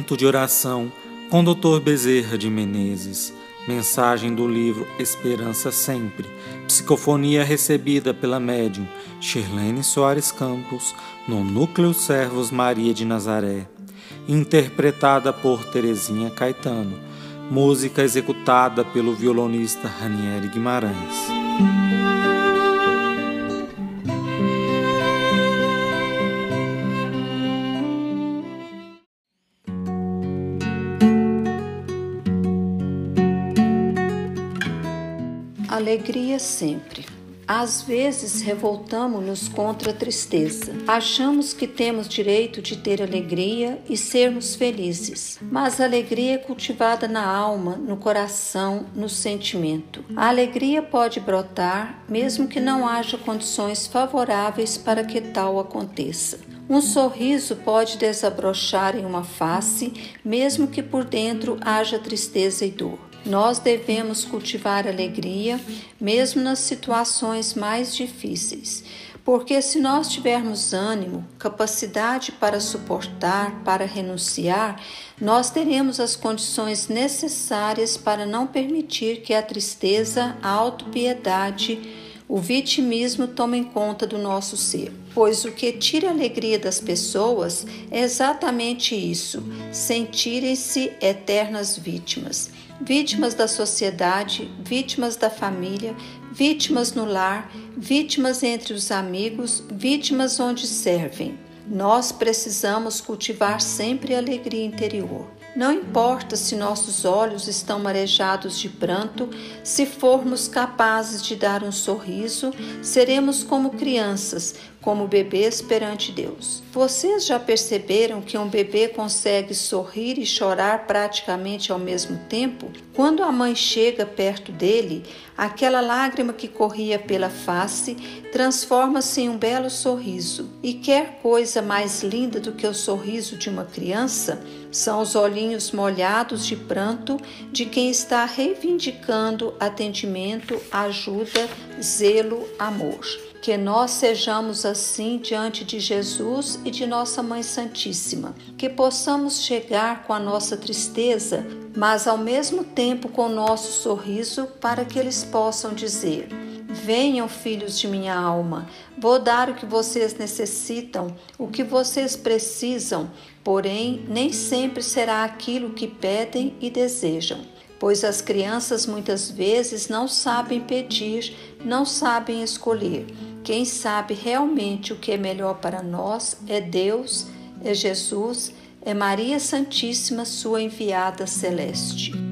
Momento de oração com Dr. Bezerra de Menezes. Mensagem do livro Esperança Sempre. Psicofonia recebida pela médium Shirlene Soares Campos no Núcleo Servos Maria de Nazaré. Interpretada por Terezinha Caetano. Música executada pelo violonista Ranieri Guimarães. Alegria sempre. Às vezes revoltamos-nos contra a tristeza. Achamos que temos direito de ter alegria e sermos felizes. Mas a alegria é cultivada na alma, no coração, no sentimento. A alegria pode brotar mesmo que não haja condições favoráveis para que tal aconteça. Um sorriso pode desabrochar em uma face, mesmo que por dentro haja tristeza e dor. Nós devemos cultivar alegria, mesmo nas situações mais difíceis, porque se nós tivermos ânimo, capacidade para suportar, para renunciar, nós teremos as condições necessárias para não permitir que a tristeza, a autopiedade, o vitimismo tomem conta do nosso ser. Pois o que tira a alegria das pessoas é exatamente isso: sentirem-se eternas vítimas vítimas da sociedade, vítimas da família, vítimas no lar, vítimas entre os amigos, vítimas onde servem. Nós precisamos cultivar sempre a alegria interior. Não importa se nossos olhos estão marejados de pranto, se formos capazes de dar um sorriso, seremos como crianças, como bebês perante Deus. Vocês já perceberam que um bebê consegue sorrir e chorar praticamente ao mesmo tempo? Quando a mãe chega perto dele, aquela lágrima que corria pela face transforma-se em um belo sorriso. E quer coisa mais linda do que o sorriso de uma criança? São os olhinhos molhados de pranto de quem está reivindicando atendimento, ajuda, zelo, amor. Que nós sejamos assim diante de Jesus e de nossa Mãe Santíssima, que possamos chegar com a nossa tristeza, mas ao mesmo tempo com o nosso sorriso, para que eles possam dizer: Venham, filhos de minha alma, vou dar o que vocês necessitam, o que vocês precisam, porém, nem sempre será aquilo que pedem e desejam pois as crianças muitas vezes não sabem pedir, não sabem escolher. Quem sabe realmente o que é melhor para nós é Deus, é Jesus, é Maria Santíssima, sua enviada celeste.